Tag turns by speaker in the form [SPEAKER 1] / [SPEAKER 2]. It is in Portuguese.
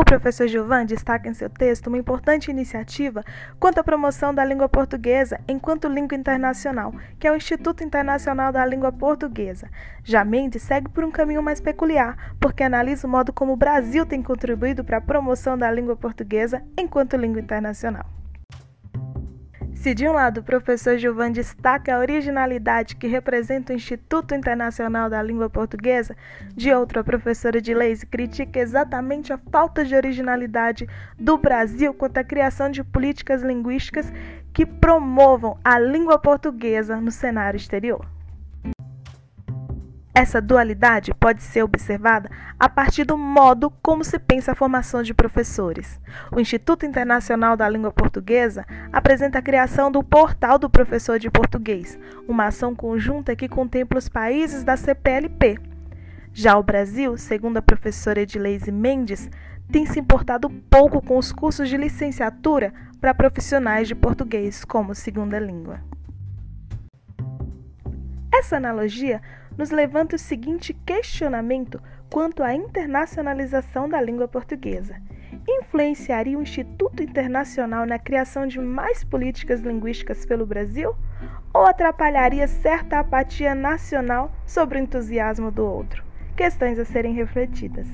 [SPEAKER 1] O professor Gilvan destaca em seu texto uma importante iniciativa quanto à promoção da língua portuguesa enquanto língua internacional, que é o Instituto Internacional da Língua Portuguesa. Já Mendes segue por um caminho mais peculiar, porque analisa o modo como o Brasil tem contribuído para a promoção da língua portuguesa enquanto língua internacional. Se de um lado o professor Gilvan destaca a originalidade que representa o Instituto Internacional da Língua Portuguesa, de outro a professora de leis critica exatamente a falta de originalidade do Brasil quanto à criação de políticas linguísticas que promovam a língua portuguesa no cenário exterior. Essa dualidade pode ser observada a partir do modo como se pensa a formação de professores. O Instituto Internacional da Língua Portuguesa apresenta a criação do Portal do Professor de Português, uma ação conjunta que contempla os países da CPLP. Já o Brasil, segundo a professora Edileise Mendes, tem se importado pouco com os cursos de licenciatura para profissionais de português como segunda língua. Essa analogia nos levanta o seguinte questionamento quanto à internacionalização da língua portuguesa. Influenciaria o Instituto Internacional na criação de mais políticas linguísticas pelo Brasil? Ou atrapalharia certa apatia nacional sobre o entusiasmo do outro? Questões a serem refletidas.